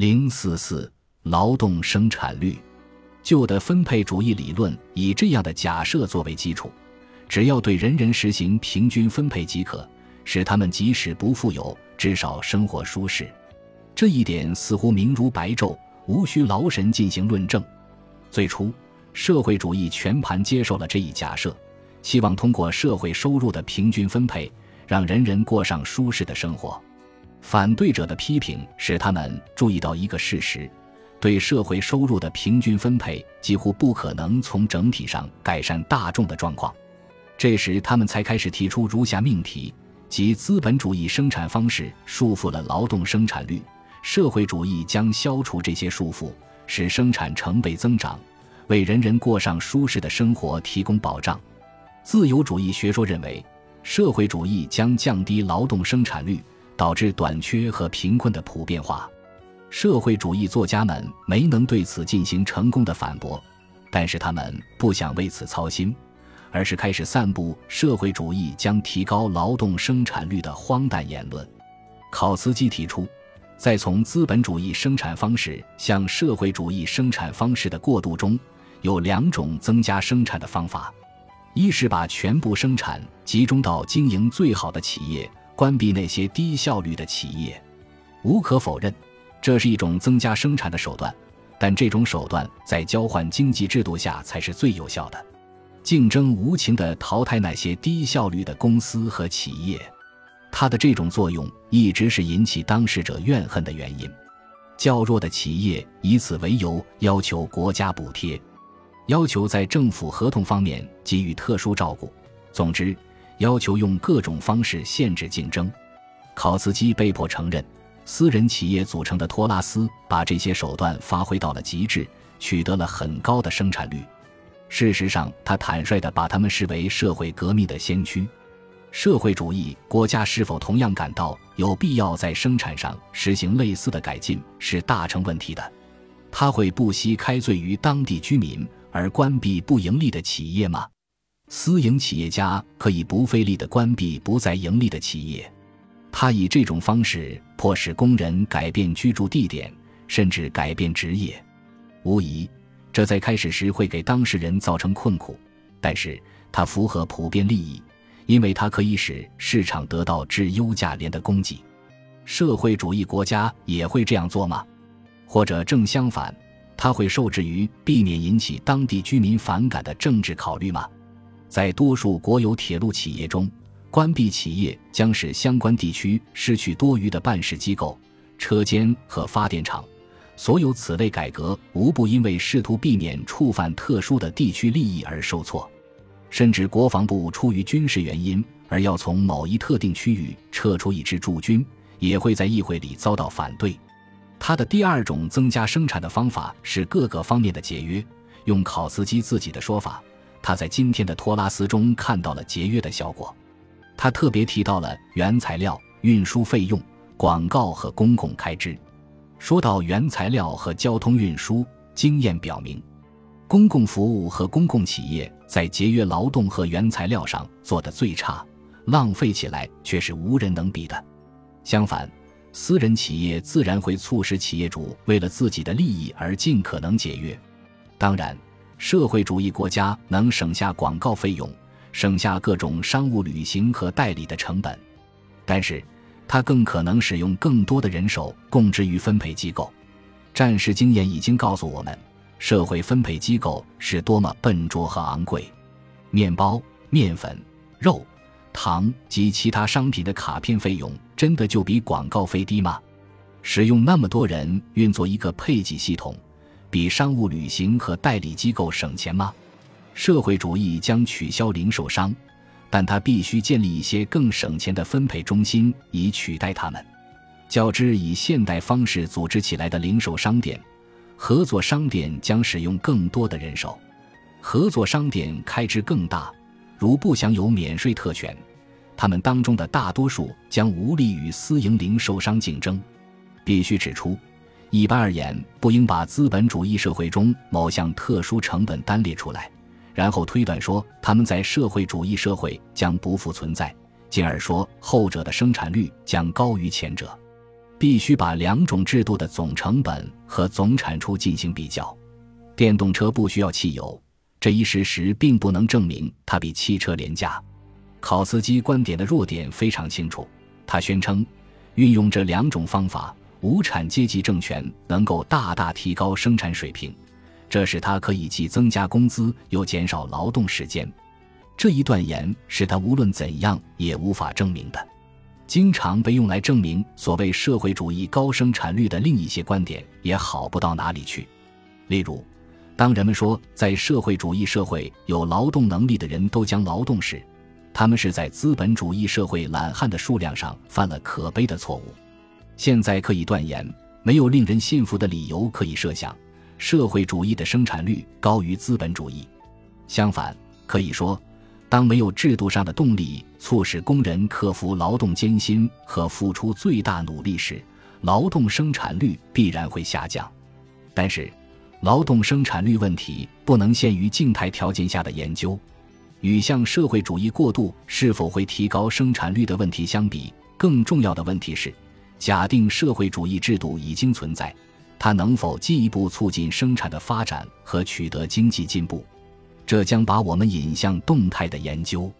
零四四劳动生产率，旧的分配主义理论以这样的假设作为基础，只要对人人实行平均分配即可，使他们即使不富有，至少生活舒适。这一点似乎明如白昼，无需劳神进行论证。最初，社会主义全盘接受了这一假设，希望通过社会收入的平均分配，让人人过上舒适的生活。反对者的批评使他们注意到一个事实：对社会收入的平均分配几乎不可能从整体上改善大众的状况。这时，他们才开始提出如下命题：即资本主义生产方式束缚了劳动生产率，社会主义将消除这些束缚，使生产成倍增长，为人人过上舒适的生活提供保障。自由主义学说认为，社会主义将降低劳动生产率。导致短缺和贫困的普遍化，社会主义作家们没能对此进行成功的反驳，但是他们不想为此操心，而是开始散布社会主义将提高劳动生产率的荒诞言论。考茨基提出，在从资本主义生产方式向社会主义生产方式的过渡中，有两种增加生产的方法：一是把全部生产集中到经营最好的企业。关闭那些低效率的企业，无可否认，这是一种增加生产的手段。但这种手段在交换经济制度下才是最有效的。竞争无情地淘汰那些低效率的公司和企业，它的这种作用一直是引起当事者怨恨的原因。较弱的企业以此为由要求国家补贴，要求在政府合同方面给予特殊照顾。总之。要求用各种方式限制竞争，考茨基被迫承认，私人企业组成的托拉斯把这些手段发挥到了极致，取得了很高的生产率。事实上，他坦率地把他们视为社会革命的先驱。社会主义国家是否同样感到有必要在生产上实行类似的改进，是大成问题的。他会不惜开罪于当地居民而关闭不盈利的企业吗？私营企业家可以不费力地关闭不再盈利的企业，他以这种方式迫使工人改变居住地点，甚至改变职业。无疑，这在开始时会给当事人造成困苦，但是它符合普遍利益，因为它可以使市场得到质优价廉的供给。社会主义国家也会这样做吗？或者正相反，它会受制于避免引起当地居民反感的政治考虑吗？在多数国有铁路企业中，关闭企业将使相关地区失去多余的办事机构、车间和发电厂。所有此类改革无不因为试图避免触犯特殊的地区利益而受挫。甚至国防部出于军事原因而要从某一特定区域撤出一支驻军，也会在议会里遭到反对。他的第二种增加生产的方法是各个方面的节约。用考茨基自己的说法。他在今天的托拉斯中看到了节约的效果。他特别提到了原材料、运输费用、广告和公共开支。说到原材料和交通运输，经验表明，公共服务和公共企业在节约劳动和原材料上做得最差，浪费起来却是无人能比的。相反，私人企业自然会促使企业主为了自己的利益而尽可能节约。当然。社会主义国家能省下广告费用，省下各种商务旅行和代理的成本，但是，它更可能使用更多的人手供之于分配机构。战时经验已经告诉我们，社会分配机构是多么笨拙和昂贵。面包、面粉、肉、糖及其他商品的卡片费用真的就比广告费低吗？使用那么多人运作一个配给系统？比商务旅行和代理机构省钱吗？社会主义将取消零售商，但它必须建立一些更省钱的分配中心以取代他们。较之以现代方式组织起来的零售商店，合作商店将使用更多的人手。合作商店开支更大，如不享有免税特权，他们当中的大多数将无力与私营零售商竞争。必须指出。一般而言，不应把资本主义社会中某项特殊成本单列出来，然后推断说他们在社会主义社会将不复存在，进而说后者的生产率将高于前者。必须把两种制度的总成本和总产出进行比较。电动车不需要汽油，这一事实并不能证明它比汽车廉价。考斯基观点的弱点非常清楚，他宣称，运用这两种方法，无产阶级政权能够大大提高生产水平，这使他可以既增加工资又减少劳动时间。这一断言是他无论怎样也无法证明的。经常被用来证明所谓社会主义高生产率的另一些观点也好不到哪里去。例如，当人们说在社会主义社会有劳动能力的人都将劳动时，他们是在资本主义社会懒汉的数量上犯了可悲的错误。现在可以断言，没有令人信服的理由可以设想社会主义的生产率高于资本主义。相反，可以说。当没有制度上的动力促使工人克服劳动艰辛和付出最大努力时，劳动生产率必然会下降。但是，劳动生产率问题不能限于静态条件下的研究。与向社会主义过渡是否会提高生产率的问题相比，更重要的问题是：假定社会主义制度已经存在，它能否进一步促进生产的发展和取得经济进步？这将把我们引向动态的研究。